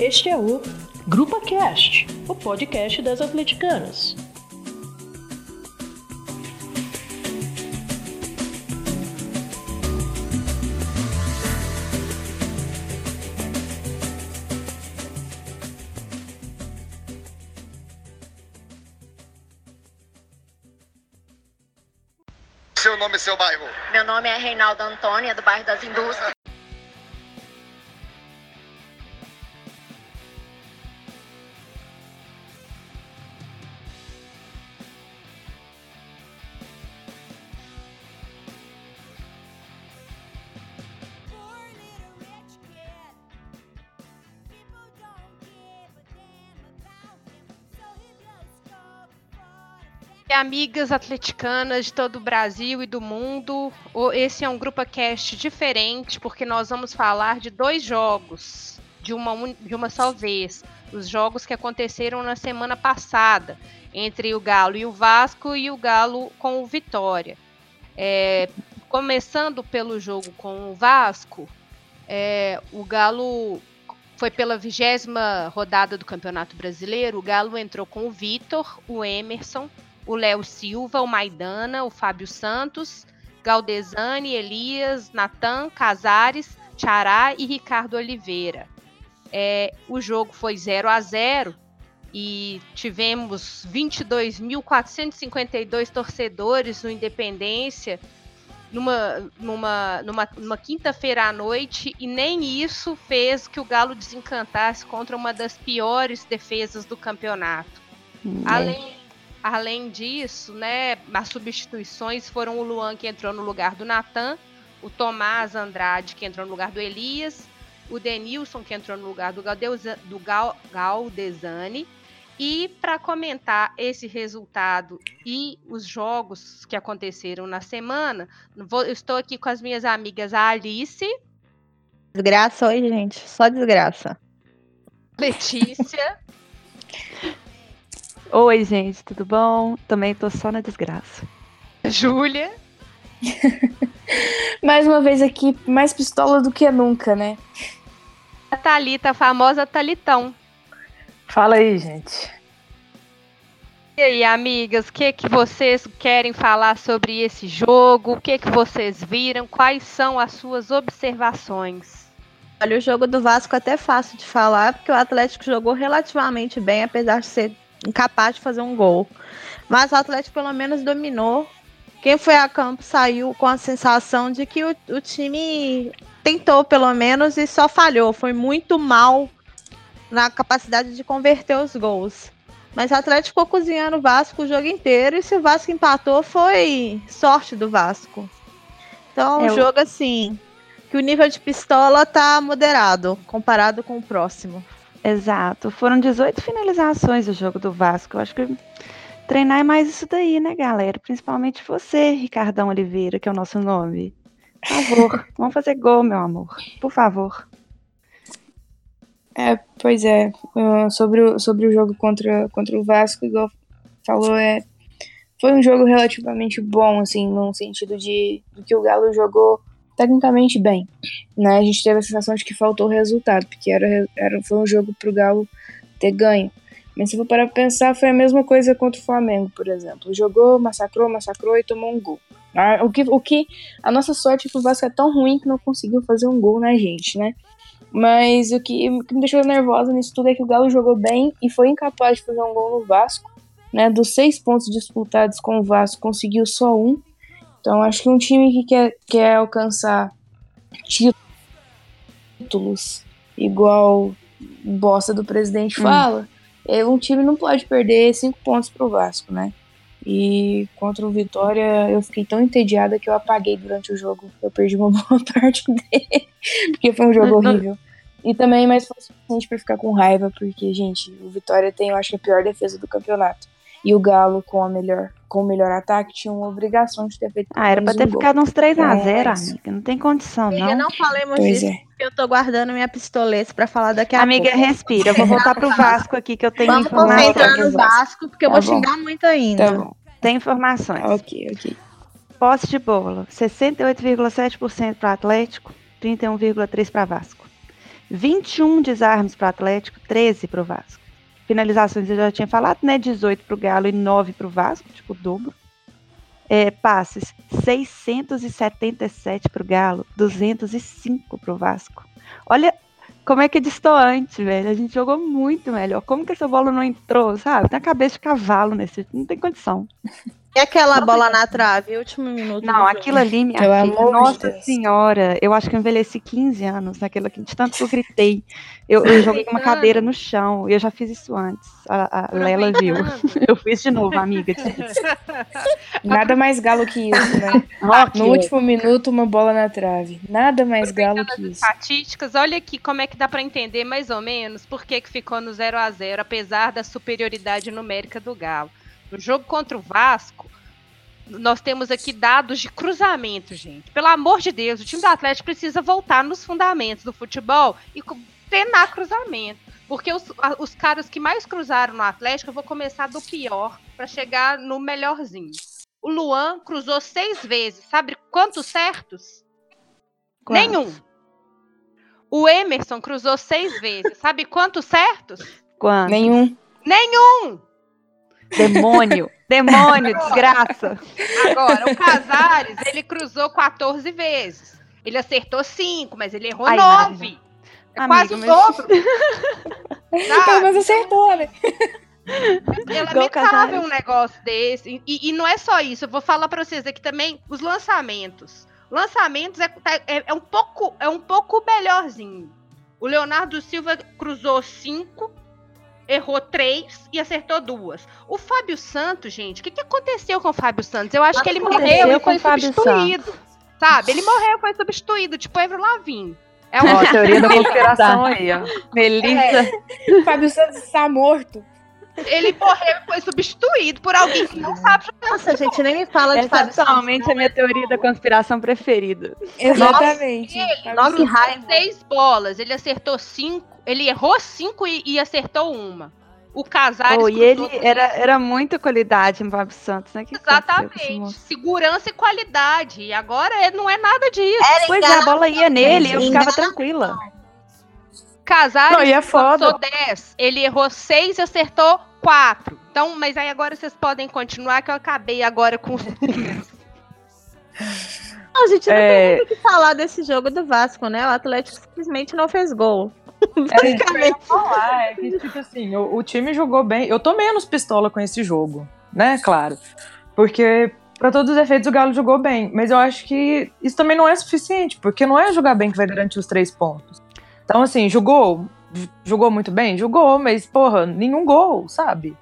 Este é o Grupa Cast, o podcast das atleticanas. Seu nome e seu bairro. Meu nome é Reinaldo Antônia, do bairro das Indústrias. Amigas atleticanas de todo o Brasil e do mundo, esse é um Grupo Cast diferente, porque nós vamos falar de dois jogos de uma, de uma só vez. Os jogos que aconteceram na semana passada, entre o Galo e o Vasco e o Galo com o Vitória. É, começando pelo jogo com o Vasco, é, o Galo foi pela vigésima rodada do Campeonato Brasileiro. O Galo entrou com o Vitor, o Emerson, o Léo Silva, o Maidana, o Fábio Santos, Galdesani, Elias, Natan, Casares, Chará e Ricardo Oliveira. É, o jogo foi 0 a 0 e tivemos 22.452 torcedores no Independência numa, numa, numa, numa quinta-feira à noite e nem isso fez que o Galo desencantasse contra uma das piores defesas do campeonato. Além, além disso, né, as substituições foram o Luan que entrou no lugar do Natan, o Tomás Andrade que entrou no lugar do Elias, o Denilson que entrou no lugar do, Galdeuza- do Gal, Galdesani. E para comentar esse resultado e os jogos que aconteceram na semana, vou- eu estou aqui com as minhas amigas a Alice, Desgraça hoje, gente. Só desgraça. Letícia Oi, gente, tudo bom? Também tô só na desgraça. Júlia Mais uma vez aqui, mais pistola do que nunca, né? a Thalita, a famosa Talitão. Fala aí, gente. E aí, amigas, o que, que vocês querem falar sobre esse jogo? O que, que vocês viram? Quais são as suas observações? Olha, o jogo do Vasco é até fácil de falar, porque o Atlético jogou relativamente bem, apesar de ser incapaz de fazer um gol. Mas o Atlético pelo menos dominou. Quem foi a campo saiu com a sensação de que o, o time tentou pelo menos e só falhou. Foi muito mal na capacidade de converter os gols. Mas o Atlético ficou cozinhando o Vasco o jogo inteiro e se o Vasco empatou foi sorte do Vasco. Então, É, um jogo assim, que o nível de pistola tá moderado comparado com o próximo. Exato. Foram 18 finalizações o jogo do Vasco. Eu acho que treinar é mais isso daí, né, galera? Principalmente você, Ricardão Oliveira, que é o nosso nome. Por favor, vamos fazer gol, meu amor. Por favor. É, pois é. ah, sobre, o, sobre o jogo contra, contra o Vasco, igual falou, é, foi um jogo relativamente bom, assim, no sentido de, de que o Galo jogou tecnicamente bem. Né? A gente teve a sensação de que faltou resultado, porque era, era, foi um jogo pro Galo ter ganho. Mas se for parar pra pensar, foi a mesma coisa contra o Flamengo, por exemplo. Jogou, massacrou, massacrou e tomou um gol. Ah, O que, o que a nossa sorte é que o Vasco é tão ruim que não conseguiu fazer um gol na gente, né? Mas o que, o que me deixou nervosa nisso tudo é que o Galo jogou bem e foi incapaz de fazer um gol no Vasco. Né? Dos seis pontos disputados com o Vasco, conseguiu só um. Então acho que um time que quer, quer alcançar títulos igual bosta do presidente Hum. fala, é, um time não pode perder cinco pontos pro Vasco, né? E contra o Vitória eu fiquei tão entediada que eu apaguei durante o jogo. Eu perdi uma boa parte dele, porque foi um jogo não- horrível. E também, mas foi suficiente pra ficar com raiva, porque, gente, o Vitória tem, eu acho a pior defesa do campeonato. E o Galo, com, a melhor, com o melhor ataque, tinha uma obrigação de ter feito. Ah, era pra ter um gol. ficado uns 3 a É, 0 isso. amiga. Não tem condição, Amiga, não. não falemos Pois disso, é. porque eu tô guardando minha pistoleta pra falar daqui a Amiga, pouco. respira. Eu vou voltar pro Vasco aqui, que eu tenho Vamos informações. concentrar no Vasco. Porque eu Tá vou bom. xingar muito ainda. Tá bom. Tem informações. Ok, ok. Posse de bola, 68,7% para Atlético, 31,3% para Vasco. 21 desarmes para o Atlético, 13 para o Vasco. Finalizações eu já tinha falado, né? 18 para o Galo e 9 para o Vasco, tipo dobro. É, passes, 677 para o Galo, 205 para o Vasco. Olha como é que é distoante, velho. A gente jogou muito melhor. Como que essa bola não entrou, sabe? Tem a cabeça de cavalo nesse. Não tem condição. E aquela bola na trave, último minuto. Não, aquilo ali, minha filha, nossa Deus. senhora, eu acho que eu envelheci 15 anos naquilo aqui, de tanto que eu gritei. Eu, eu joguei uma cadeira no chão, e eu já fiz isso antes. A, a Lela viu. Eu fiz de novo, amiga. Nada mais galo que isso, né? No último minuto, uma bola na trave. Nada mais galo que isso. Estatísticas, olha aqui como é que dá pra entender mais ou menos por que, que ficou no 0 a 0 apesar da superioridade numérica do Galo. No jogo contra o Vasco, nós temos aqui dados de cruzamento, gente. Pelo amor de Deus, o time do Atlético precisa voltar nos fundamentos do futebol e treinar cruzamento. Porque os, os caras que mais cruzaram no Atlético, eu vou começar do pior pra chegar no melhorzinho. O Luan cruzou seis vezes. Sabe quantos certos? Nenhum. O Emerson cruzou seis vezes. Sabe quantos certos? Nenhum. Nenhum! Demônio! Demônio, desgraça! Agora, o Casares, ele cruzou 14 vezes. Ele acertou 5, mas ele errou Ai, 9. É quase o mas- dobro. Pelo menos acertou, né? É lamentável um negócio desse. E, e não é só isso, eu vou falar pra vocês aqui também os lançamentos. Lançamentos é, tá- é- é um pouco, é um pouco melhorzinho. O Leonardo Silva cruzou 5, errou 3 e acertou duas. O Fábio Santos, gente, o que, que aconteceu com o Fábio Santos? Eu acho que ele morreu e foi substituído. Sabe? Ele morreu e foi substituído, tipo Evro Lavigne. É Ó, um a teoria da conspiração aí, ó. Melissa, Fábio Santos está morto. Ele morreu e foi substituído por alguém que não sabe jogar Nossa, gente, nem me fala de essa Fábio é totalmente a minha teoria da conspiração preferida. Exatamente. Ele Nossa, que cruzou raiva. seis bolas, ele acertou cinco, ele errou cinco e, e acertou uma. O Casares Oh, e ele era, era muita qualidade em Fábio Santos, né? Que Exatamente. Segurança e qualidade. E agora é- não é nada disso. Era Pois é, a bola ia nele e eu ficava tranquila. Casares Não, e é foda. lançou 10. Ele errou seis e acertou quatro. Então, mas aí agora vocês podem continuar, que eu acabei agora com os Não, gente, não É. tem muito o que falar desse jogo do Vasco, né? O Atlético simplesmente não fez gol. É eu ia falar, é que, tipo assim, o, o time jogou bem. Eu tô menos pistola com esse jogo, né? Claro. Porque, pra todos os efeitos, o Galo jogou bem. Mas eu acho que isso também não é suficiente, porque não é jogar bem que vai garantir os três pontos. Então, assim, jogou. Jogou muito bem? Jogou, mas, porra, nenhum gol, sabe?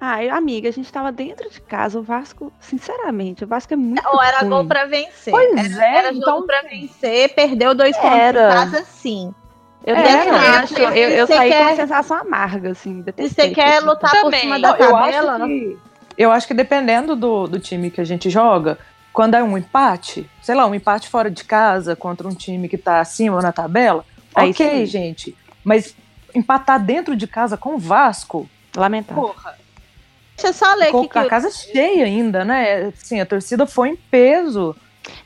Ah, eu- amiga, a gente tava dentro de casa. O Vasco, sinceramente, o Vasco é muito. Ou era ruim. gol pra vencer. Pois era, é, era então- jogo pra vencer, perdeu dois pontos Era. em casa, sim. Eu É, era. acho. Eu, eu Você saí com quer- uma sensação amarga, assim. Se detestei você quer lutar por Também. cima Não, da eu tabela, acho que, eu acho que dependendo do, do time que a gente joga, quando é um empate, sei lá, um empate fora de casa contra um time que tá acima na tabela, Aí ok, sim. gente. Mas empatar dentro de casa com o Vasco, Lamentável. porra, deixa eu só ler com aqui que a casa cheia ainda, né? Assim, a torcida foi em peso.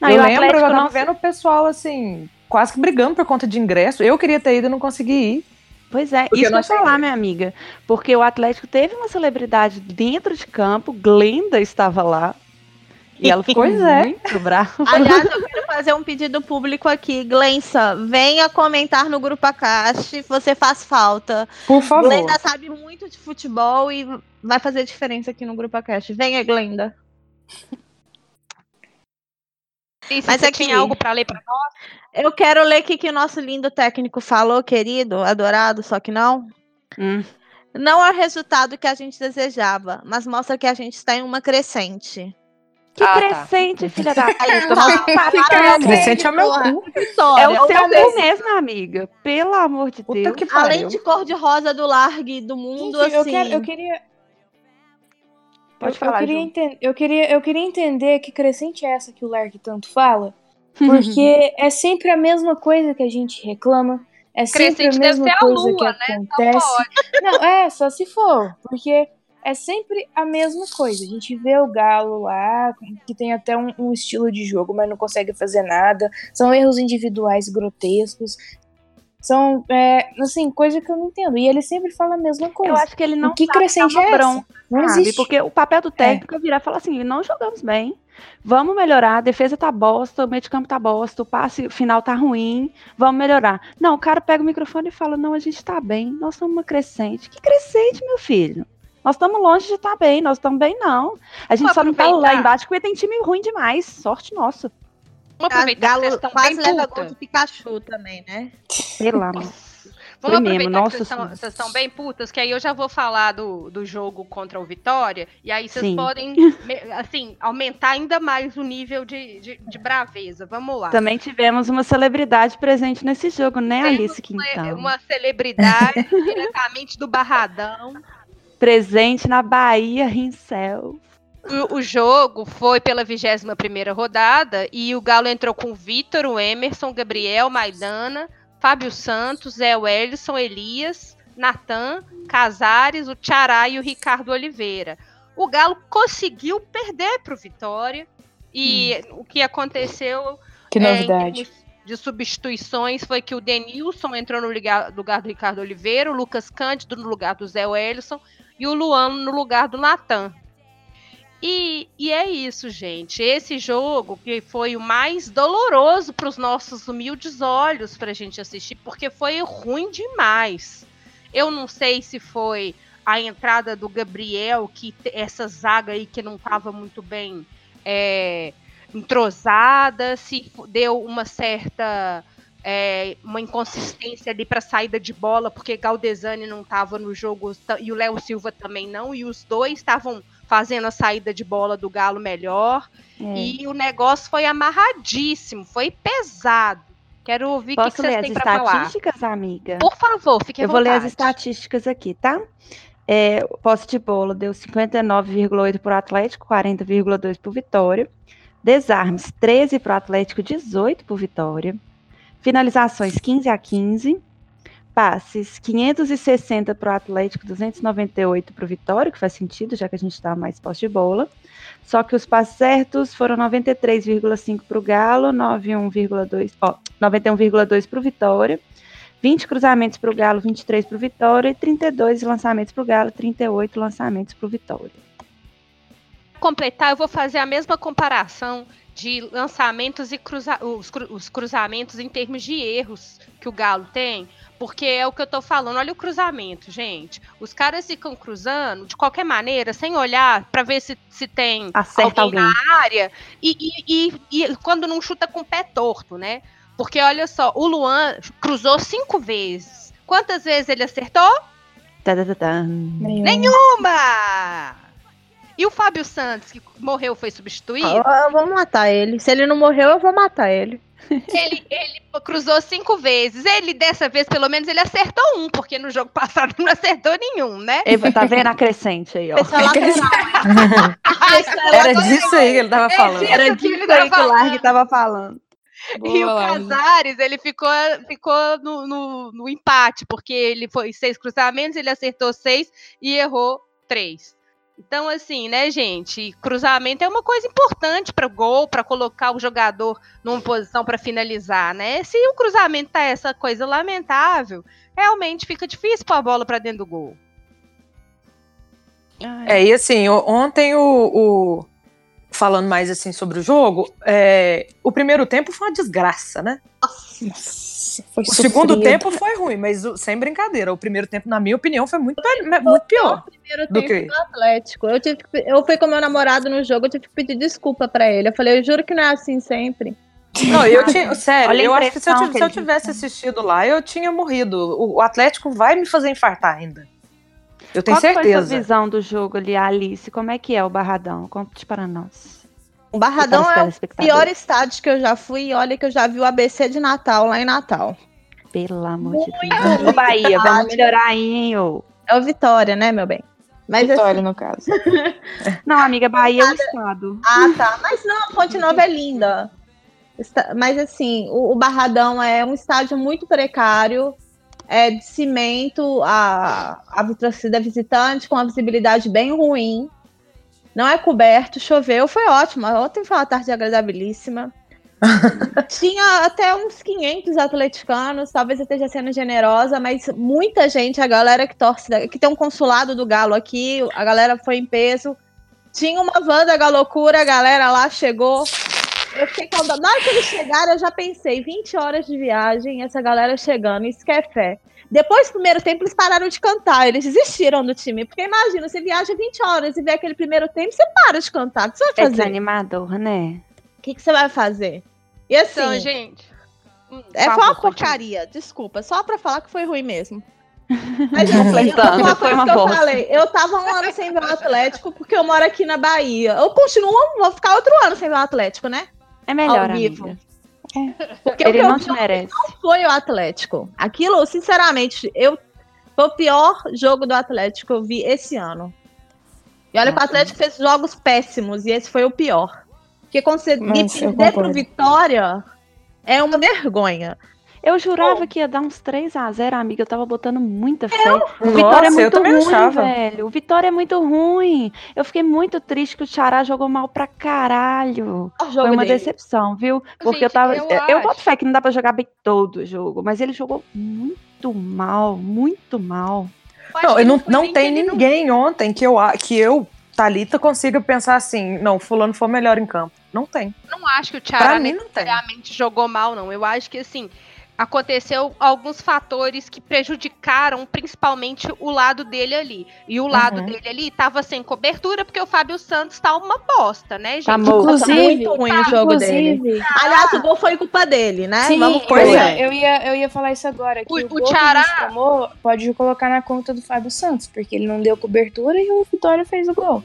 Não, e eu o lembro, eu tava não vendo o pessoal, assim, quase que brigando por conta de ingresso. Eu queria ter ido e não consegui ir. Pois é, Porque isso que eu falar, minha amiga. Porque o Atlético teve uma celebridade dentro de campo, Glenda estava lá. E ela ficou Pois é. muito brava. Aliás, eu quero fazer um pedido público aqui. Glença, venha comentar no Grupo Acaste. Você faz falta. Por favor. Glenda sabe muito de futebol e vai fazer diferença aqui no Grupo Acaste. Venha, Glenda. Mas Mas você aqui- tinha algo pra ler pra nós? Eu quero ler o que, que o nosso lindo técnico falou, querido, adorado, só que não. Hum. Não é o resultado que a gente desejava, mas mostra que a gente está em uma crescente. Que Ah, tá. crescente, filha da puta. Tá, Crescente é o meu cu. É o seu cu mesmo, amiga. Pelo amor de Puta Deus. que Além de cor de rosa do largue do mundo, Gente, eu, assim. quero- eu queria. Pode eu, falar, eu, queria eu, queria, eu queria entender que crescente é essa que o Lark tanto fala. Porque é sempre a mesma coisa que a gente reclama. É sempre Crescente a deve mesma ser a coisa lua, que né? acontece. Não, é, só se for. Porque é sempre a mesma coisa. A gente vê o Galo lá, que tem até um, um estilo de jogo, mas não consegue fazer nada. São erros individuais grotescos. São, é, assim, coisa que eu não entendo. E ele sempre fala a mesma coisa. Eu acho que ele não O que sabe crescente é bronca, Não sabe? existe. Porque o papel do técnico é virar e falar assim, não jogamos bem, vamos melhorar, a defesa tá bosta, o meio de campo tá bosta, o passe final tá ruim, vamos melhorar. Não, o cara pega o microfone e fala, não, a gente tá bem, nós somos uma crescente. Que crescente, meu filho? Nós estamos longe de estar bem, nós estamos bem, não. A gente Vamos só não tá lá aproveitar. embaixo porque tem time ruim demais. Sorte nossa. Vamos aproveitar que vocês Galo estão quase bem leva puta. Pikachu também, né? Pelo amor. Vamos Foi mesmo, aproveitar nossa que vocês estão- vocês estão bem putas, que aí eu já vou falar do, do jogo contra o Vitória, e aí vocês Sim. podem, assim, aumentar ainda mais o nível de, de, de braveza. Vamos lá. Também tivemos uma celebridade presente nesse jogo, né, Temos Alice uma- Quintão? Uma celebridade diretamente do Barradão. Presente na Bahia Rincel. O, o jogo foi pela 21ª rodada e o Galo entrou com o Vitor, o Emerson, o Gabriel, Maidana, Fábio Santos, Zé Wellison, Elias, Natan, Casares, o Tchará e o Ricardo Oliveira. O Galo conseguiu perder para o Vitória e o que aconteceu Que é, novidade. termos de substituições foi que o Denilson entrou no liga- lugar do Ricardo Oliveira, o Lucas Cândido no lugar do Zé Wellison e o Luan no lugar do Natan. E, e é isso, gente. Esse jogo que foi o mais doloroso para os nossos humildes olhos para a gente assistir, porque foi ruim demais. Eu não sei se foi a entrada do Gabriel, que essa zaga aí que não estava muito bem é, entrosada, se deu uma certa é, uma inconsistência ali para saída de bola, porque Galdesani não estava no jogo e o Léo Silva também não, e os dois estavam fazendo a saída de bola do Galo melhor. É. E o negócio foi amarradíssimo, foi pesado. Quero ouvir o que, Posso que ler vocês as têm para falar. estatísticas, amiga? Por favor, fique à Eu vou ler as vontade. estatísticas aqui, tá? É, posse de bola deu 59,8 para o Atlético, 40,2 para o Vitória. Desarmes, 13 para o Atlético, 18 para o Vitória. Finalizações, 15 a 15. Passes, 560 para o Atlético, 298 para o Vitória, que faz sentido, já que a gente está mais posse de bola. Só que os passes certos foram 93,5 para o Galo, 91,2 ó, 91,2 para o Vitória. 20 cruzamentos para o Galo, 23 para o Vitória, e 32 lançamentos para o Galo, 38 lançamentos para o Vitória. completar, eu vou fazer a mesma comparação de lançamentos e cruza os, cru- os cruzamentos em termos de erros que o Galo tem, porque é o que eu tô falando. Olha o cruzamento, gente. Os caras ficam cruzando de qualquer maneira, sem olhar para ver se, se tem Acerta alguém, alguém. na área e, e- e- e quando não chuta com o pé torto, né? Porque olha só, o Luan cruzou cinco vezes. Quantas vezes ele acertou? Tá, tá, tá, tá. Nenhuma! E o Fábio Santos, que morreu, foi substituído? Eu, eu vou matar ele. Se ele não morreu, eu vou matar ele. Ele, ele cruzou cinco vezes. Ele, dessa vez, pelo menos, ele acertou um, porque no jogo passado não acertou nenhum, né? Eva, tá vendo a crescente aí, ó. Era disso aí que ele tava falando. Era ele disso aí que o Largue tava falando. E o Boa. Casares, ele ficou, ficou no, no- no empate, porque ele foi seis cruzamentos, ele acertou seis e errou três. Então, assim, né, gente? Cruzamento é uma coisa importante para gol, para colocar o jogador numa posição para finalizar, né? Se o cruzamento tá essa coisa lamentável, realmente fica difícil pôr a bola para dentro do gol. É, e assim, o- ontem o, o- Falando mais assim sobre o jogo, é, o primeiro tempo foi uma desgraça, né? Nossa, foi O segundo sofrido. tempo foi ruim, mas o- sem brincadeira. O primeiro tempo, na minha opinião, foi muito, pe- muito pior. Primeiro Do tempo quê? do Atlético. Eu, tive que- eu fui com meu namorado no jogo, eu tive que pedir desculpa pra ele. Eu falei, eu juro que não é assim sempre. Não, eu tinha. Sério, Olha eu acho que se eu, impressão tiv- que se eu tivesse assistido lá, eu tinha morrido. O, o Atlético vai me fazer infartar ainda. Eu tenho Qual que foi a certeza. sua visão do jogo ali, Alice? Como é que é o Barradão? Conte para nós. O Barradão é o pior estádio que eu já fui. E olha que eu já vi o ABC de Natal lá em Natal. Pelo amor de Deus. Ô, Bahia, vamos melhorar aí, hein, ô. É o Vitória, né, meu bem? Mas Vitória, no caso. Não, amiga, Bahia é o estado. Ah, tá. Mas não, a Fonte Nova é linda. Mas assim, o, o Barradão é um estádio muito precário. É de cimento, a, a torcida visitante com a visibilidade bem ruim. Não é coberto, choveu, foi ótimo. Ontem foi uma tarde agradabilíssima. Tinha até uns 500 atleticanos, talvez eu esteja sendo generosa, mas muita gente, a galera que torce, que tem um consulado do Galo aqui, a galera foi em peso. Tinha uma van da Galocura, a galera lá chegou. Eu fiquei com... Na hora que eles chegaram, eu já pensei, 20 horas de viagem, essa galera chegando, isso que é fé. Depois do primeiro tempo, eles pararam de cantar, eles desistiram do time. Porque imagina, você viaja 20 horas e vê aquele primeiro tempo, você para de cantar. O que você vai É fazer? desanimador, né? O que, que você vai fazer? E assim, Então, gente. hum, é, foi uma porcaria, desculpa, só pra falar que foi ruim mesmo. Mas assim, Completando, uma coisa uma que eu bosta. falei, eu tava um ano sem ver o Atlético, porque eu moro aqui na Bahia. Eu continuo, vou ficar outro ano sem ver o Atlético, né? É melhor, Ao vivo. amiga. Porque o Ele não te merece. foi o Atlético. Aquilo, sinceramente, eu foi o pior jogo do Atlético que eu vi esse ano. E olha que o Atlético fez jogos péssimos e esse foi o pior. Porque Mas eu perder pro. Vitória, é uma vergonha. Eu jurava que ia dar uns 3 a 0 amiga. Eu tava botando muita fé. O Nossa, Vitória é eu muito também ruim, achava. velho. O Vitória é muito ruim. Eu fiquei muito triste que o Xará jogou mal pra caralho. O Foi uma dele. decepção, viu? Porque eu Gente, tava. eu Eu, eu boto fé que não dá pra jogar bem todo o jogo, mas ele jogou muito mal, muito mal. Eu Não, eu não, não tem ele não- ninguém ontem que eu, que eu, Thalita, consiga pensar assim, não, fulano foi melhor em campo. Não tem. não acho que o Thiago mim necessariamente jogou mal, não. Eu acho que assim. Aconteceu alguns fatores que prejudicaram principalmente o lado dele ali. E o lado Uhum. dele ali tava sem cobertura, porque o Fábio Santos tá uma bosta, né, gente? Tá morto. Nossa, Inclusive- muito ruim o jogo dele. Inclusive, Aliás, o gol foi culpa dele, né? Sim, Vamos eu, ia, é. eu, ia, eu ia falar isso agora. Que O- o, o tomou pode colocar na conta do Fábio Santos, porque ele não deu cobertura e o Vitória fez o gol.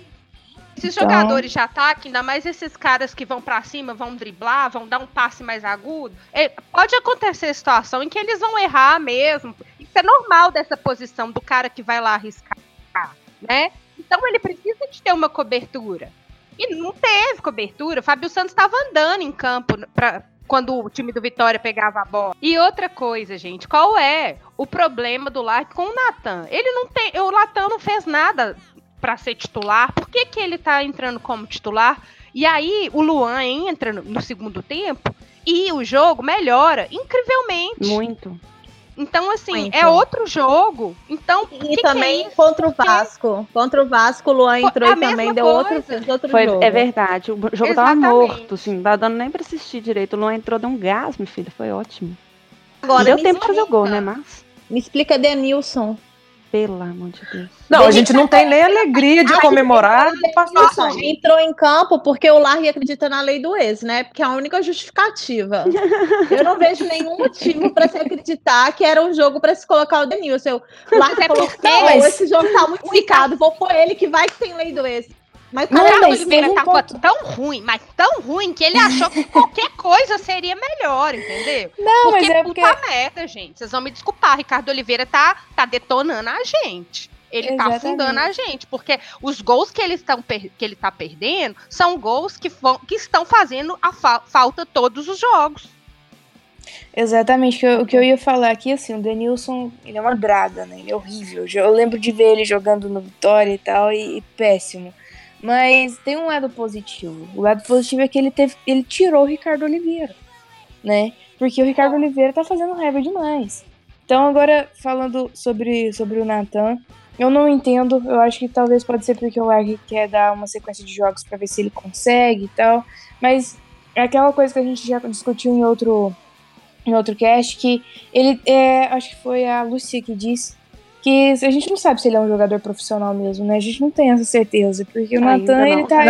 Esses Então- jogadores de ataque, ainda mais esses caras que vão pra cima, vão driblar, vão dar um passe mais agudo, é, pode acontecer situação em que eles vão errar mesmo. Isso é normal dessa posição do cara que vai lá arriscar, né? Então ele precisa de ter uma cobertura. E não teve cobertura. Fábio Santos estava andando em campo pra, quando o time do Vitória pegava a bola. E outra coisa, gente, qual é o problema do Lark com o Natan? Ele não tem. O Natan não fez nada pra ser titular. Por que, que ele tá entrando como titular? E aí o Luan entra no, no segundo tempo e o jogo melhora incrivelmente. Muito. Então, assim, Muito. é outro jogo. Então, E que que também é isso? contra o Vasco. Contra o Vasco, o Luan entrou e também deu outro, coisa. outro Foi, jogo. é verdade. O jogo tava Exatamente. morto, assim, não tava dando nem pra assistir direito. O Luan entrou, deu um gás, meu filho. Foi ótimo. Agora, deu tempo de fazer o gol, explica. né, mas... Me explica Denilson. Pelo amor de Deus. Não, a gente não tem nem alegria de comemorar isso. entrou em campo porque o Largue acredita na lei do ex, né? Porque é a única justificativa. Eu não vejo nenhum motivo pra se acreditar que era um jogo pra se colocar o Denilson. O Largue é falou, não, Mas- esse jogo tá muito zicado, vou pôr ele que vai que tem lei do ex. Mas o Não, cara Ricardo mas Oliveira um tava ponto- tão ruim, mas tão ruim, que ele achou que qualquer coisa seria melhor, entendeu? Não, porque mas é porque. puta merda, gente. Vocês vão me desculpar, Ricardo Oliveira tá, tá detonando a gente. Ele tá Exatamente. afundando a gente, porque os gols que ele, estão que ele tá perdendo são gols que, vão, que estão fazendo a fa- falta todos os jogos. Exatamente, o que eu- o que eu ia falar aqui, assim, o Denilson, ele é uma draga, né? Ele é horrível. Eu lembro de ver ele jogando no Vitória e tal, e, e péssimo. Mas tem um lado positivo. O lado positivo é que ele teve, ele tirou o Ricardo Oliveira, né? Porque o Ricardo Oliveira tá fazendo raiva demais. Então, agora, falando sobre, sobre o Nathan, eu não entendo. Eu acho que talvez pode ser porque o Larry quer dar uma sequência de jogos pra ver se ele consegue e tal. Mas é aquela coisa que a gente já discutiu em outro, em outro cast, que ele, é, acho que foi a Lucia que disse, que a gente não sabe se ele é um jogador profissional mesmo, né? A gente não tem essa certeza, porque o não. ele tá, Não, ele tá o-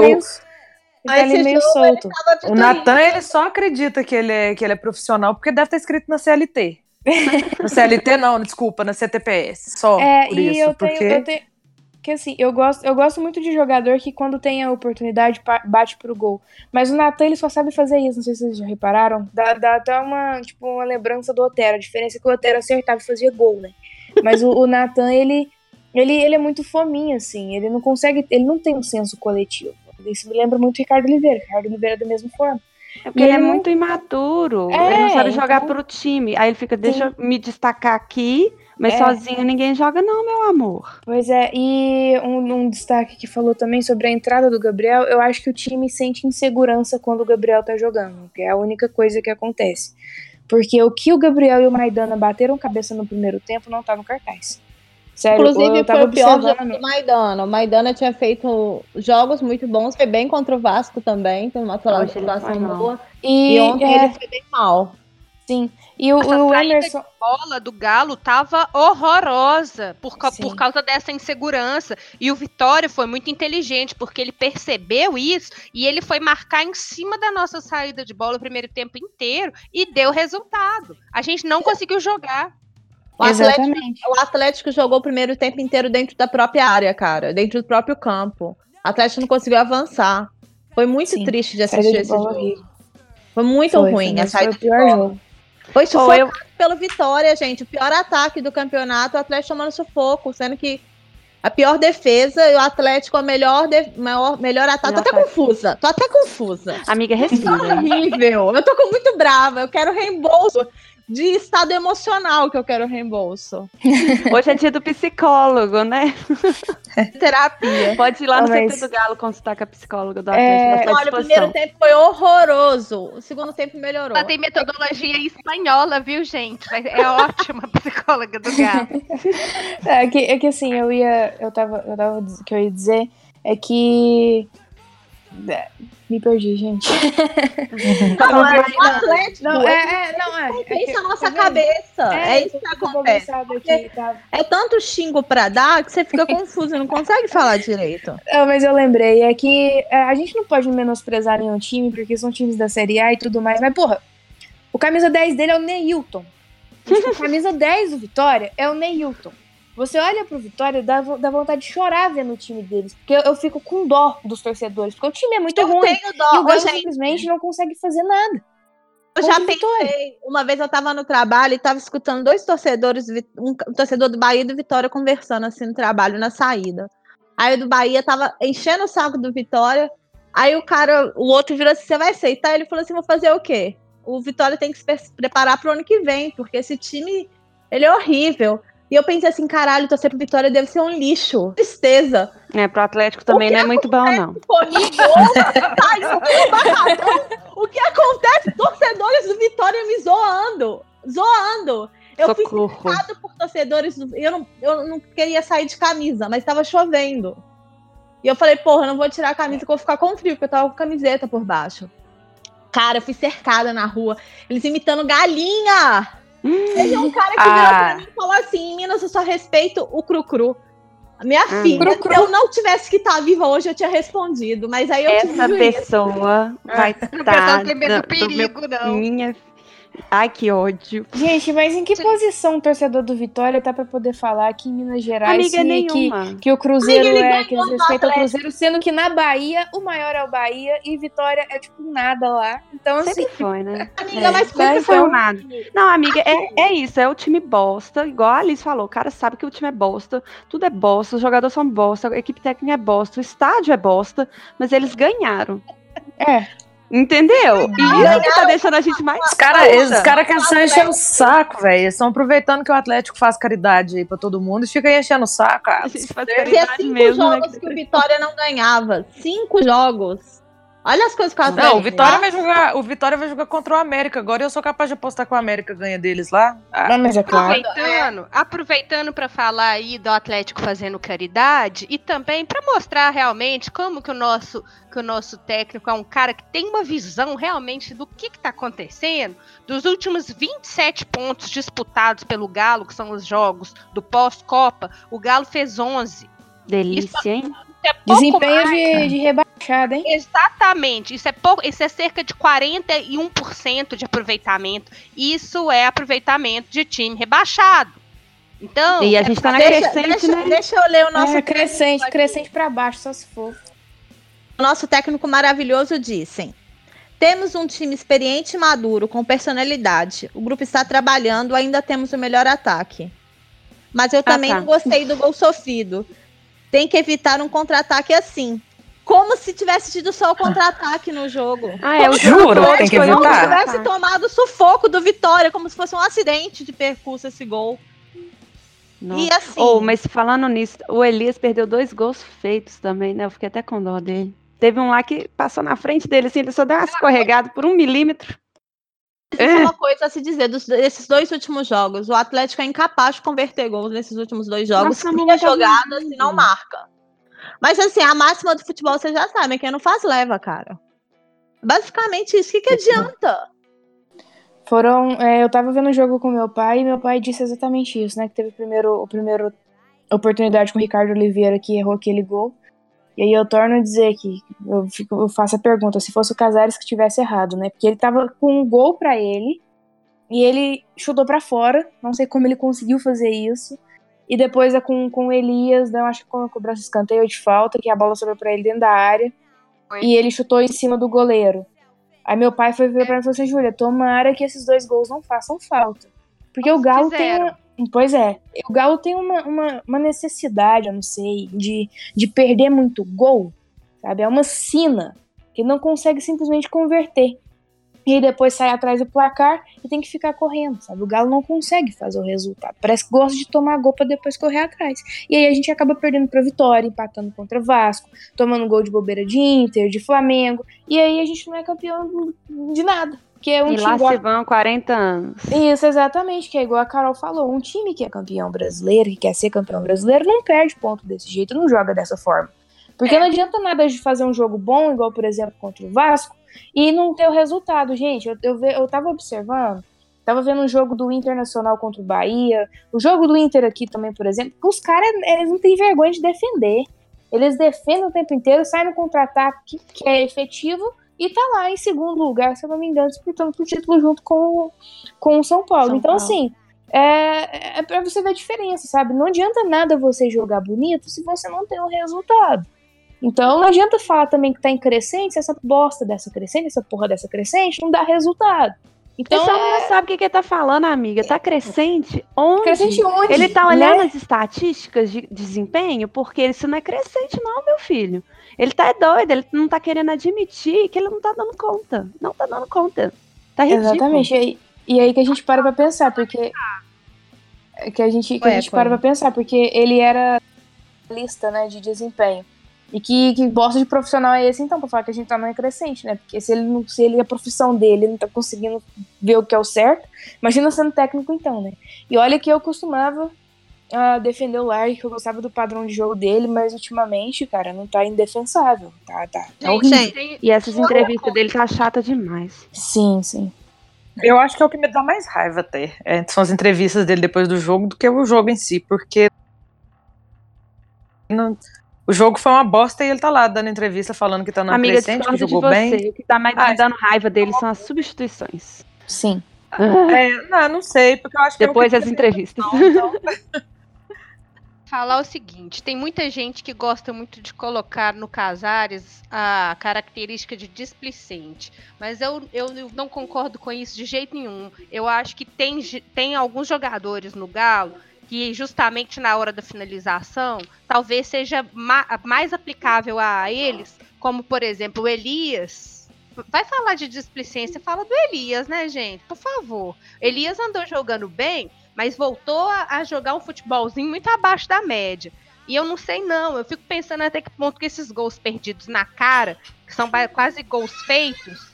meio, ele tá ali meio jogo, solto. O Natan, ele só acredita que ele, é, que ele é profissional porque deve estar escrito na CLT. No CLT não, desculpa, na CTPS. Só É, por e isso. eu tenho, porque... eu tenho. Que assim, eu gosto, eu gosto muito de jogador que quando tem a oportunidade bate pro gol. Mas o Natan, ele só sabe fazer isso, não sei se vocês já repararam. Dá, dá até uma, tipo, uma lembrança do Otero. A diferença é que o Otero acertava e fazia gol, né? Mas o, o Natan, ele, ele, ele é muito fominha, assim. Ele não consegue, ele não tem um senso coletivo. Isso me lembra muito o Ricardo Oliveira. Ricardo Oliveira é da mesma forma. É porque ele é ele não- muito imaturo. É, ele não sabe jogar então- pro time. Aí ele fica, deixa eu me destacar aqui, mas É. sozinho ninguém joga, não, meu amor. Pois é, e um, um destaque que falou também sobre a entrada do Gabriel, eu acho que o time sente insegurança quando o Gabriel tá jogando, que é a única coisa que acontece. Porque o que o Gabriel e o Maidana bateram cabeça no primeiro tempo não tá no cartaz. Sério, Inclusive, eu tava foi o pior jogo do Maidana. O Maidana tinha feito jogos muito bons, foi bem contra o Vasco também, tem uma mal. boa. E, E ontem é, ele foi bem mal. Sim. E o, Essa o saída Emerson. bola do Galo tava horrorosa por, ca- por causa dessa insegurança. E o Vitória foi muito inteligente, porque ele percebeu isso e ele foi marcar em cima da nossa saída de bola o primeiro tempo inteiro e deu resultado. A gente não conseguiu jogar. O Atlético, Exatamente. o Atlético jogou o primeiro tempo inteiro dentro da própria área, cara, dentro do próprio campo. O Atlético não conseguiu avançar. Foi muito Sim, triste de Saída assistir de esse jogo. horrível. Foi muito Foi, ruim foi, a mas foi saída o de pior bola. jogo. Foi sufocado eu- pelo Vitória, gente. O pior ataque do campeonato, o Atlético tomando sufoco, sendo que a pior defesa e o Atlético a melhor, de- maior, melhor ataque. Tô até confusa. Tô até confusa. Amiga, Tá respira. horrível. Eu tô com muito brava. Eu quero reembolso de estado emocional que eu quero reembolso. Hoje é dia do psicólogo, né? Terapia. Pode ir lá no CT do Galo consultar com a psicóloga do É, Atlético. Olha, É, o primeiro tempo foi horroroso. O segundo tempo melhorou. Ela tem metodologia espanhola, viu, gente? É ótima a psicóloga do Galo. É que, é que assim, eu ia. Eu tava. Eu tava que eu ia dizer é que. É, Me perdi, gente. Não, é o Atlético. Não, é, é, é, não, é. é que- a nossa tá cabeça. É, isso que eu tô acontece. aqui, tá? É tanto xingo pra dar que você fica confuso e não consegue falar direito. Ah, mas eu lembrei, é que é, a gente não pode menosprezar nenhum time, porque são times da Série A e tudo mais, mas porra, o camisa 10 dele é o Neilton. O camisa 10 do Vitória é o Neilton. Você olha pro Vitória, dá, dá vontade de chorar vendo o time deles, porque eu, eu fico com dó dos torcedores, porque o time é muito Eu ruim. tenho dó. E o Galo gente, simplesmente não consegue fazer nada. Eu já Vitória. pensei, uma vez eu tava no trabalho e tava escutando dois torcedores, um torcedor do Bahia e do Vitória conversando assim no trabalho, na saída. Aí o do Bahia tava enchendo o saco do Vitória. Aí o cara, o outro virou assim: você vai aceitar? Ele falou assim: vou fazer o quê? O Vitória tem que se pre- preparar pro ano que vem, porque esse time, ele é horrível. E eu pensei assim: caralho, torcer pro Vitória deve ser um lixo. Tristeza. É, pro Atlético também não é muito bom, não. Barracão. O que acontece? Torcedores do Vitória me zoando. Zoando. Eu fui Socorro. cercado por torcedores. do- Eu não, eu não queria sair de camisa, mas tava chovendo. E eu falei, porra, eu não vou tirar a camisa que eu vou ficar com frio, porque eu tava com camiseta por baixo. Cara, eu fui cercada na rua. Eles imitando galinha. Teve um cara que virou Ah. pra mim e falou assim: em Minas eu só respeito o cru-cru. Minha Ah. filha, Cru-cru. se eu não tivesse que estar viva hoje, eu tinha respondido. Mas aí eu tive Essa juízo. pessoa vai O pessoal estar tem medo do perigo, não. minha Ai, que ódio. Gente, mas em que posição o torcedor do Vitória tá pra poder falar que em Minas Gerais Amiga que, nenhuma. que o Cruzeiro Amiga, é, que eles respeitam o. Cruzeiro, sendo que na Bahia o maior é o Bahia e Vitória é tipo nada lá. Então, assim, Sempre foi, né? Amiga, É, mas sempre então- foi um nada. Não, amiga, é, é isso, é o time bosta, igual a Alice falou, o cara sabe que o time é bosta, tudo é bosta, os jogadores são bosta, a equipe técnica é bosta, o estádio é bosta, mas eles ganharam. é. Entendeu? E isso que tá deixando a gente mais. Os caras os cara querem só encher o saco, velho. Eles estão aproveitando que o Atlético faz caridade aí pra todo mundo e fica aí enchendo o saco. Ah, A gente faz caridade cinco mesmo, né? jogos que o Vitória não ganhava. Cinco jogos. Olha as coisas que o Atlético Não, o Vitória vai jogar, o Vitória vai jogar contra o América agora e eu sou capaz de apostar que o América ganha deles lá. Ah, Não, mas é claro. Aproveitando, aproveitando para falar aí do Atlético fazendo caridade e também para mostrar realmente como que o nosso que o nosso técnico é um cara que tem uma visão realmente do que está acontecendo. Dos últimos 27 pontos disputados pelo Galo, que são os jogos do pós-Copa, o Galo fez 11. Delícia, hein? É pouco Desempenho mais. de, de rebaixada, hein? Exatamente, isso é pouco, isso é cerca de 41% de aproveitamento. Isso é aproveitamento de time rebaixado. Então, E a gente tá na Deixa, crescente, deixa- né? deixa eu ler o nosso é, crescente, crescente pra baixo, só se for. O nosso técnico maravilhoso disse: Temos um time experiente e maduro, com personalidade. O grupo está trabalhando, ainda temos o melhor ataque. Mas eu também tá. não gostei do gol sofrido. Tem que evitar um contra-ataque assim. como se tivesse tido só o contra-ataque no jogo. Ah, é o Jura? jogo Tem que um Como se evitar. tivesse tomado sufoco do Vitória, como se fosse um acidente de percurso esse gol. Nossa. E assim, Oh, mas falando nisso, o Elias perdeu dois gols feitos também, né? Eu fiquei até com dó dele. Teve um lá que passou na frente dele, assim, ele só deu uma escorregada por um milímetro. Existe uma coisa a se dizer dos, desses dois últimos jogos. O Atlético é incapaz de converter gols nesses últimos dois jogos. Nossa, cria tá jogadas e não marca. Mas assim, a máxima do futebol vocês já sabem, quem não faz leva, cara. Basicamente isso. O que, que adianta? Foram. é, eu tava vendo o jogo com meu pai e meu pai disse exatamente isso, né? Que teve primeiro, o primeiro oportunidade com o Ricardo Oliveira que errou aquele gol. E aí eu torno a dizer que eu, fico- eu faço a pergunta, se fosse o Casares que tivesse errado, né? Porque ele tava com um gol pra ele e ele chutou pra fora. Não sei como ele conseguiu fazer isso. E depois é com, com o Elias, né? Eu acho que com a cobrança de escanteio de falta, que a bola sobrou pra ele dentro da área. Foi. E ele chutou em cima do goleiro. Aí meu pai foi ver pra mim e falou assim, Júlia, tomara que esses dois gols não façam falta. Porque o Galo tem. fizeram. uma- Pois é, o Galo tem uma, uma, uma necessidade, eu não sei, de, de perder muito gol, sabe? É uma sina que não consegue simplesmente converter. E depois sai atrás do placar e tem que ficar correndo, sabe? O Galo não consegue fazer o resultado. Parece que gosta de tomar gol pra depois correr atrás. E aí a gente acaba perdendo pra Vitória, empatando contra Vasco, tomando gol de bobeira de Inter, de Flamengo. E aí a gente não é campeão de nada. Que é um e lá se vão 40 anos. isso, exatamente, que é igual a Carol falou. Um time que é campeão brasileiro, que quer ser campeão brasileiro, não perde ponto desse jeito, não joga dessa forma. Porque não adianta nada de fazer um jogo bom, igual, por exemplo, contra o Vasco, e não ter o resultado. Gente, eu, eu, eu tava observando, tava vendo um jogo do Internacional contra o Bahia, o jogo do Inter aqui também, por exemplo, os caras, eles não têm vergonha de defender. Eles defendem o tempo inteiro, saem no contra-ataque que é efetivo e tá lá em segundo lugar, se eu não me engano, disputando o título junto com, o- com o São Paulo. São então, Paulo. assim, é, é pra você ver a diferença, sabe? Não adianta nada você jogar bonito se você não tem um resultado. Então, não adianta falar também que tá em crescente se essa bosta dessa crescente, essa porra dessa crescente, não dá resultado. Então, homem não sabe o que, que ele tá falando, amiga. Tá crescente? Onde? crescente onde? Ele tá olhando né? as estatísticas de desempenho, porque isso não é crescente, não, meu filho. Ele tá doido, ele não tá querendo admitir que ele não tá dando conta. Não tá dando conta. Tá ridículo. Exatamente. E aí, e aí que a gente para pra pensar, porque. Que a gente, que a gente para pra pensar, porque ele era lista, né, de desempenho. E que, que bosta de profissional é esse, então, pra falar que a gente tá numa crescente, né? Porque se ele, não, se ele, a profissão dele, não tá conseguindo ver o que é o certo, imagina sendo técnico, então, né? E olha que eu costumava ah, defender o Larry, que eu gostava do padrão de jogo dele, mas ultimamente, cara, não tá indefensável. Tá, tá, tá horrível. Gente, Tem- E essas entrevistas dele tá chata demais. Sim, sim. Eu acho que é o que me dá mais raiva até. é, são as entrevistas dele depois do jogo do que o jogo em si, porque não- o jogo foi uma bosta e ele tá lá dando entrevista falando que tá na Amiga, crescente, que discordo de jogou você. bem. O que tá mais Ah, me dando raiva dele são as substituições. Sim. É, não, não sei, porque eu acho que é o Depois que as entrevistas. então, falar o seguinte: tem muita gente que gosta muito de colocar no Casares a característica de displicente, mas eu, eu não concordo com isso de jeito nenhum. Eu acho que tem, tem alguns jogadores no Galo que, justamente na hora da finalização, talvez seja ma- mais aplicável a eles, como por exemplo o Elias. Vai falar de displicência, fala do Elias, né, gente? Por favor. Elias andou jogando bem, mas voltou a, a jogar um futebolzinho muito abaixo da média. E eu não sei não, eu fico pensando até que ponto que esses gols perdidos na cara, que são quase gols feitos,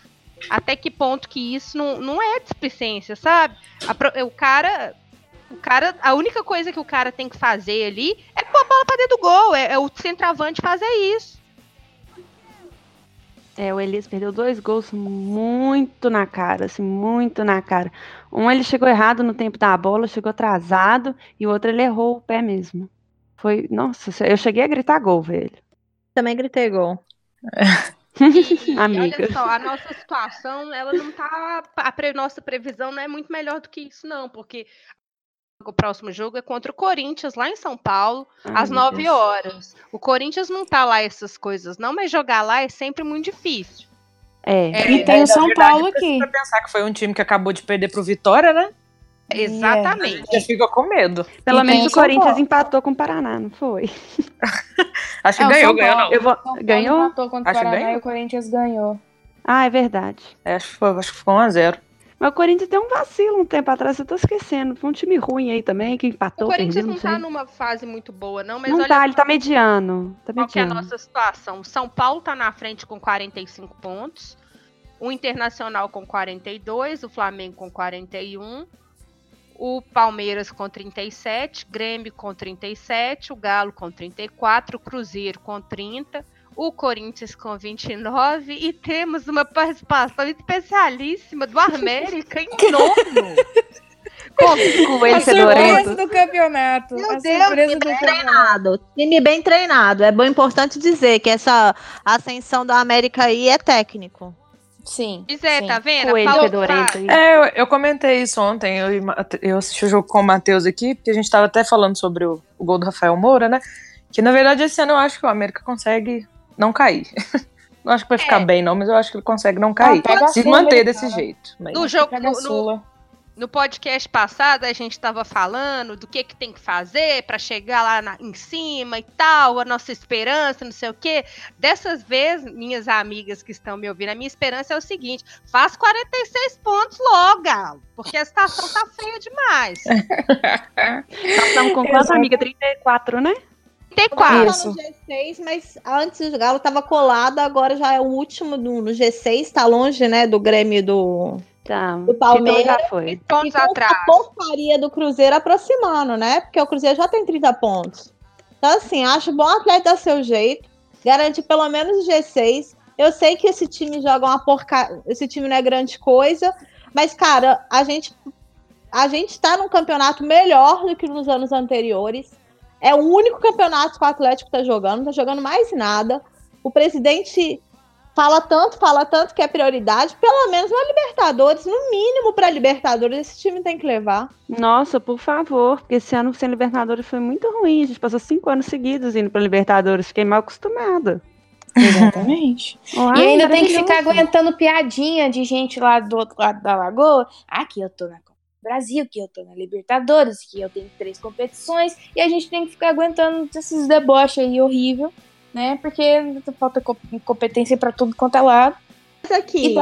até que ponto que isso não, não é displicência, sabe? A o cara, o cara, a única coisa que o cara tem que fazer ali é pôr a bola pra dentro do gol, é, é o centroavante fazer isso. É, o Elias perdeu dois gols muito na cara, assim, muito na cara. Um ele chegou errado no tempo da bola, chegou atrasado, e o outro ele errou o pé mesmo. Foi, nossa, eu cheguei a gritar gol, velho. também gritei gol. E, Amiga. olha só, a nossa situação, ela não tá. A pre- nossa previsão não é muito melhor do que isso, não, porque o próximo jogo é contra o Corinthians, lá em São Paulo, Ai, às meu 9 Deus. horas. O Corinthians não tá lá essas coisas, não, mas jogar lá é sempre muito difícil. É, É, E tem É, o São verdade, Paulo aqui. precisa pensar que foi um time que acabou de perder pro Vitória, né? Exatamente. Você fica com medo. Pelo E menos o Corinthians Paulo. empatou com o Paraná, não foi? Acho que É, o ganhou, São ganhou não. Eu vou... São Paulo Ganhou? empatou contra o Acho que Paraná ganhou. e o Corinthians ganhou. Ah, é verdade. É, acho, que foi, acho que ficou 1x0. Mas o Corinthians deu um vacilo um tempo atrás, eu tô esquecendo. Foi um time ruim aí também, que O empatou, Corinthians perdeu, não não tá numa fase muito boa, não, mas Não olha tá, ele tá mediano. Tá qual que é a mediano. nossa situação. O São Paulo tá na frente com 45 pontos, o Internacional com 42, o Flamengo com 41, o Palmeiras com 37, Grêmio com 37, o Galo com 34, o Cruzeiro com 30, o Corinthians com 29 e temos uma participação especialíssima do América em nono. Com Com A ele, surpresa do campeonato. Meu a Deus, do campeonato. treinado. Time bem treinado. É bom importante dizer que essa ascensão da América aí é técnico. Sim. Pois é, sim. tá vendo? Com ele, Paulo Fedorento. aí. É, eu, eu comentei isso ontem. Eu, eu assisti o jogo com o Matheus aqui, porque a gente tava até falando sobre o, o gol do Rafael Moura, né? Que na verdade esse ano eu acho que o América consegue não cair. Não acho que vai ficar É. bem, não, mas eu acho que ele consegue não cair. pega a se manter desse jeito. Mas... No jogo, no, no, Sula. no podcast passado, a gente estava falando do que, que tem que fazer para chegar lá na- em cima e tal, a nossa esperança, não sei o quê. Dessas vezes, minhas amigas que estão me ouvindo, a minha esperança é o seguinte: faz 46 pontos logo, Galo, porque a situação tá feia demais. Nós estamos com quantas amigas? 34, né? Tem O quatro. Galo Isso. tá no G6, mas antes o Galo tava colado, agora já é o último no, no G6, tá longe, né, do Grêmio do, Tá. do Palmeiras. já foi. Pontos e com atrás. a porcaria do Cruzeiro aproximando, né? Porque o Cruzeiro já tem 30 pontos. Então, assim, acho bom o atleta dar seu jeito, garantir pelo menos o G6. Eu sei que esse time joga uma porcaria. Esse time não é grande coisa, mas, cara, a gente, a gente tá num campeonato melhor do que nos anos anteriores. É o único campeonato que o Atlético tá jogando, não tá jogando mais nada. O presidente fala tanto, fala tanto que é prioridade. Pelo menos uma Libertadores, no mínimo pra Libertadores, esse time tem que levar. Nossa, por favor, porque esse ano sem Libertadores foi muito ruim. A gente passou cinco anos seguidos indo pra Libertadores. Fiquei mal acostumada. Exatamente. E ai, ainda tem que ficar aguentando piadinha de gente lá do outro lado da lagoa. Que eu tô na Brasil, que eu tô na Libertadores, que eu tenho três competições. E a gente tem que ficar aguentando esses deboches aí horrível, né? Porque falta co- competência pra tudo quanto é lado. Mas aqui, E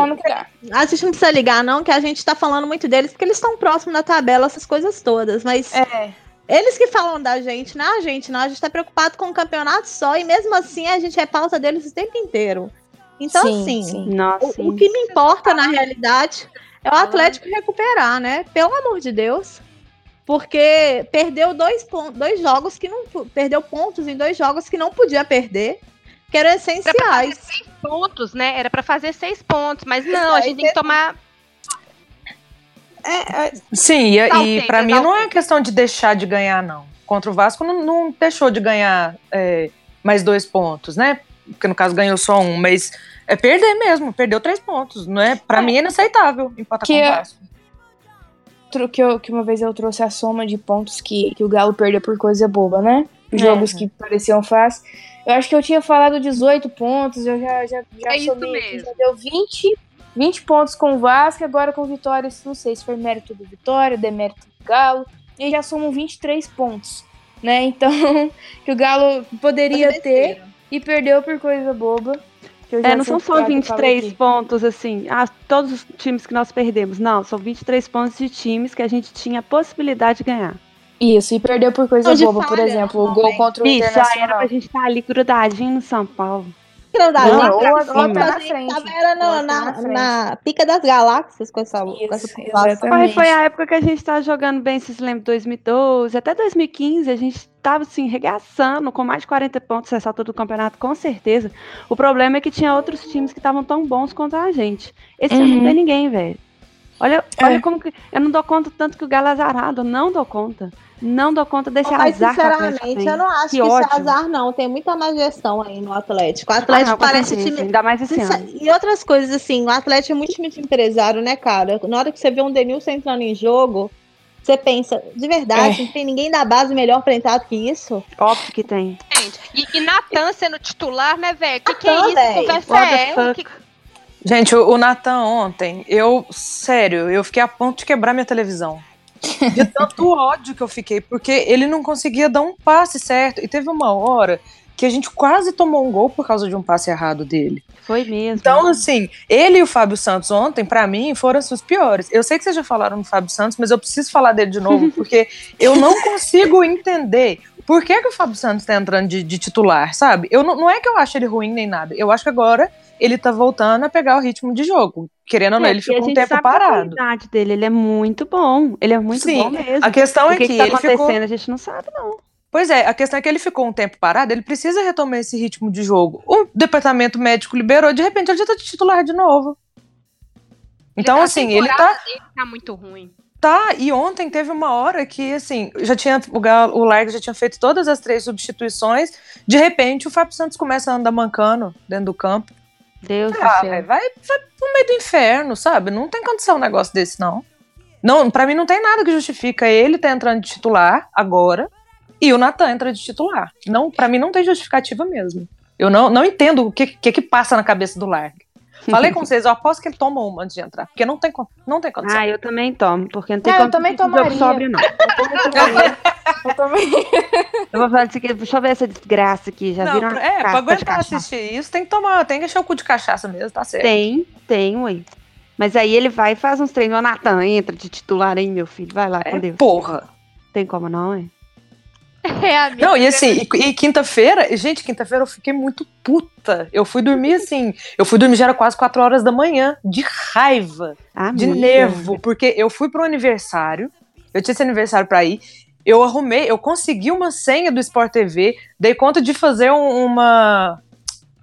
a gente não precisa ligar, não, que a gente tá falando muito deles, porque eles estão próximos da tabela, essas coisas todas. Mas É. eles que falam da gente, não é a gente, não. A gente tá preocupado com o campeonato só, e mesmo assim a gente é pauta deles o tempo inteiro. Então, Sim, assim, sim. Nossa, o, sim. o que me importa na realidade é o Atlético recuperar, né? Pelo amor de Deus. Porque perdeu dois, dois jogos que não. Perdeu pontos em dois jogos que não podia perder, que eram essenciais. Pontos, né? Era pra fazer seis pontos, mas não, a gente tem que tomar. Sim, e, e para mim não é questão de deixar de ganhar, não. Contra o Vasco não, não deixou de ganhar é, mais dois pontos, né? Porque no caso ganhou só um, mas é perder mesmo, perdeu três pontos. Não é, para mim é inaceitável empatar Que com o é- Vasco. Que, eu- que uma vez eu trouxe a soma de pontos que, que o Galo perdeu por coisa boba, né? Jogos que pareciam fáceis. Eu acho que eu tinha falado 18 pontos, eu já, já, já É somei aqui, já deu 20, 20 pontos com o Vasco, agora com Vitória, não sei se foi mérito do Vitória, demérito do Galo, e já somam 23 pontos, né? Então, que o Galo poderia ter e perdeu por coisa boba. É, não são só falado 23 aqui. pontos, assim, ah, todos os times que nós perdemos. Não, são 23 pontos de times que a gente tinha a possibilidade de ganhar. Isso, e perdeu por coisa de boba, por falha, exemplo, o gol contra o Isso, já era Internacional. pra gente estar ali grudadinho no São Paulo. Não, pra ou- cima. ou tá na A gente frente. tava era no- tá na, na na pica das galáxias com essa, com essa Isso, pontuação. exatamente. Foi, foi a época que a gente tava jogando bem, se lembra, 2012, até 2015, a gente tava assim, regaçando com mais de 40 pontos nessa altura do campeonato, com certeza. O problema é que tinha outros times que estavam tão bons quanto a gente. Esse ano não Uhum. tem ninguém, velho. Olha, É. olha como que. Eu não dou conta tanto que o Galo é azarado, eu não dou conta. Não dou conta desse Mas, azar sinceramente, eu não acho Que que, isso é azar, não. Tem muita má gestão aí no Atlético. O Ah, Atlético não, com parece certeza, time. Ainda mais esse ano. E outras coisas, assim, o Atlético é muito time de empresário, né, cara? Na hora que você vê um Denilson entrando em jogo, você pensa, de verdade, É. não tem ninguém da base melhor pra entrar do que isso? Óbvio que tem. Gente, e, e Natan sendo titular, né, velho? Que que é isso? velho. Conversa What é? Que- Gente, o, o Natan ontem, eu, sério, eu fiquei a ponto de quebrar minha televisão. De tanto ódio que eu fiquei, porque ele não conseguia dar um passe certo. E teve uma hora que a gente quase tomou um gol por causa de um passe errado dele. Foi mesmo. Então, assim, ele e o Fábio Santos ontem, pra mim, foram os piores. Eu sei que vocês já falaram no Fábio Santos, mas eu preciso falar dele de novo, porque eu não consigo entender por que, que o Fábio Santos tá entrando de, de titular, sabe? Eu não, não é que eu acho ele ruim nem nada. Eu acho que agora ele tá voltando a pegar o ritmo de jogo. Querendo ou não, É, ele a ficou um tempo sabe parado. qualidade dele, ele é muito bom. Ele é muito Sim, bom mesmo. A questão o é que, que, que tá ele acontecendo, ficou. a gente não sabe, não. Pois é, a questão é que ele ficou um tempo parado, ele precisa retomar esse ritmo de jogo. O departamento médico liberou, de repente ele já tá de titular de novo. Então, A assim, ele tá. dele tá muito ruim. Tá, e ontem teve uma hora que, assim, já tinha o, Galo, o Largo já tinha feito todas as três substituições. De repente, o Fábio Santos começa a andar mancando dentro do campo. Deus do Ah, céu. véi, vai, vai pro meio do inferno, sabe? Não tem condição um negócio desse, não. Não, para mim não tem nada que justifica ele tá entrando de titular agora e o Natan entra de titular. Não, para mim não tem justificativa mesmo. Eu não, não entendo o que, que que passa na cabeça do Largo. Falei com vocês, eu aposto que ele toma uma antes de entrar, porque não tem, não tem condição. Ah, eu também tomo, porque não tem Ah, eu também tomaria. sóbrio, não. Eu também. Eu vou falar disso aqui, deixa eu ver essa desgraça aqui, já não, viram? é, pra aguentar assistir isso, tem que tomar, tem que encher o cu de cachaça mesmo, tá certo. Tem, tem, ué. Mas aí ele vai e faz uns treinos. Ô, Natan, entra de titular aí, meu filho. Vai lá, É, com Deus. porra. Tem como não, hein? É, amiga. Não, e assim, e, e quinta-feira, gente, quinta-feira eu fiquei muito puta. Eu fui dormir assim, eu fui dormir já era quase 4 horas da manhã, de raiva, Ah, de amiga. nervo, porque eu fui pro aniversário, eu tinha esse aniversário pra ir, eu arrumei, eu consegui uma senha do Sport TV, dei conta de fazer um- uma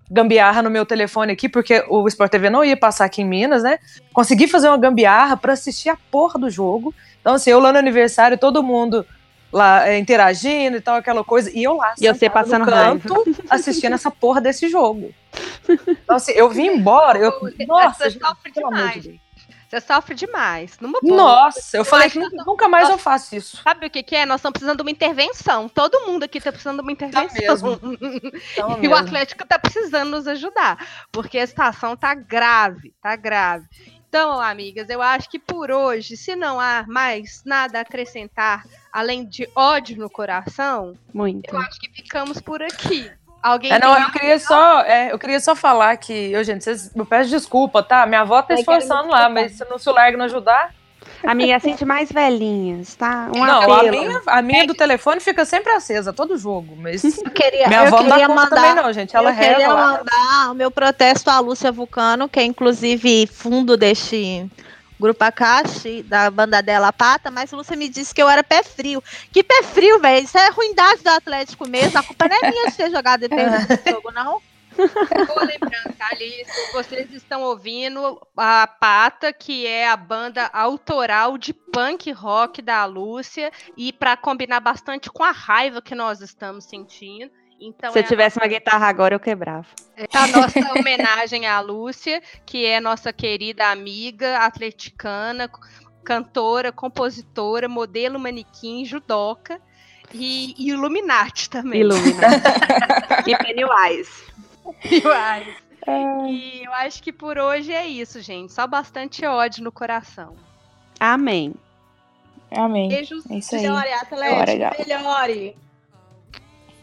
gambiarra no meu telefone aqui, porque o Sport TV não ia passar aqui em Minas, né? Consegui fazer uma gambiarra pra assistir a porra do jogo. Então, assim, eu lá no aniversário, todo mundo lá é, interagindo e tal, aquela coisa, e eu lá, E você passando no canto, assistindo essa porra desse jogo. Então, assim, eu vim embora, eu, nossa, Você gente, amor demais. de Deus. Você sofre demais. Numa boa. Nossa, eu falei que nunca, nunca mais eu faço isso. Sabe o que, que é? Nós estamos precisando de uma intervenção. Todo mundo aqui está precisando de uma intervenção. Então, e o mesmo. Atlético está precisando nos ajudar. Porque a situação tá grave, tá grave. Então, amigas, eu acho que por hoje, se não há mais nada a acrescentar, além de ódio no coração, Muito. eu acho que ficamos por aqui. Alguém É, não, eu queria só, é, eu queria só falar que, eu, gente, vocês, eu peço desculpa, tá? Minha avó tá esforçando lá, mas se não se o Largo não ajudar. Amiga, assiste mais velhinhas, tá? Um não, a apelo. minha, a minha do telefone fica sempre acesa, todo jogo. Mas Eu queria, minha eu avó não dá queria conta mandar, também, não, gente. Ela eu queria lá. mandar o meu protesto à Lúcia Vulcano, que é inclusive fundo deste grupo Akashi, da banda dela Pata, mas Lúcia me disse que eu era pé frio. Que pé frio, velho? Isso é ruindade do Atlético mesmo. A culpa não é minha de ter jogado defesa desse jogo, não. Boa lembrança, Alice. Vocês estão ouvindo a Pata, que é a banda autoral de punk rock da Lúcia, e para combinar bastante com a raiva que nós estamos sentindo. Então Se eu é a tivesse uma guitarra agora, eu quebrava. É a nossa homenagem à Lúcia, que é nossa querida amiga atleticana, cantora, compositora, modelo manequim, judoca e, e Illuminati também. Ilumina. e Pennywise. E eu acho que por hoje é isso, gente. Só bastante ódio no coração. Amém. Amém. Beijos. É isso aí. Melhore, Atlético, melhore.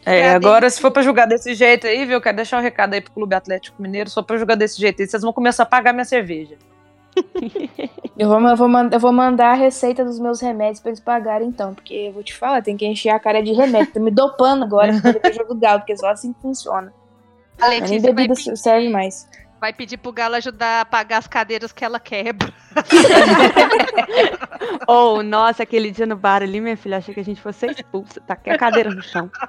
É, agora, se for pra jogar desse jeito aí, viu? Quero deixar um recado aí pro Clube Atlético Mineiro. Se for pra jogar desse jeito aí, vocês vão começar a pagar minha cerveja. Eu vou, eu, vou, man- eu vou mandar a receita dos meus remédios pra eles pagarem então, porque eu vou te falar, tem que encher a cara de remédio. Tô me dopando agora pra do Galo, porque só assim que funciona. A Letícia vai bebida pedir, serve mais. vai pedir pro Galo ajudar a pagar as cadeiras que ela quebra. Ou, nossa, aquele dia no bar ali, minha filha, achei que a gente fosse ser expulsa. Taquei a cadeira no chão.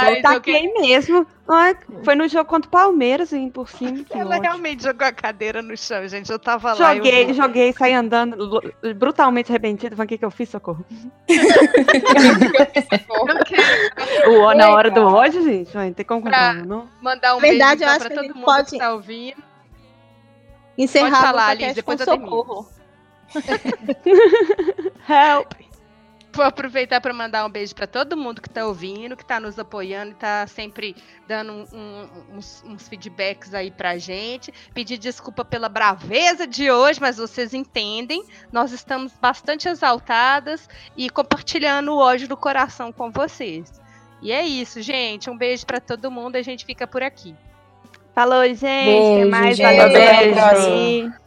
Mas eu eu taquei mesmo. Ai, foi no jogo contra o Palmeiras, hein, por cima. que Ela ódio. realmente jogou a cadeira no chão, gente. Eu tava lá. eu Joguei, vi. joguei, saí andando, brutalmente arrependida. Falei, o que, que eu fiz, socorro? Eu quero O, na hora do ódio, gente, não tem como Pra- comprar, não. mandar um Verdade, beijo eu então, acho pra que todo mundo pode- que tá ouvindo. Encerrar Pode falar, o Alice, podcast depois com eu socorro. Help! Vou aproveitar para mandar um beijo para todo mundo que está ouvindo, que está nos apoiando, está sempre dando um, um, uns, uns, feedbacks aí pra gente. Pedir desculpa pela braveza de hoje, mas vocês entendem. Nós estamos bastante exaltadas e compartilhando o ódio do coração com vocês. E é isso, gente. Um beijo para todo mundo. A gente fica por aqui. Falou, gente. Beijo, Até mais. gente. Valeu Até a beijo.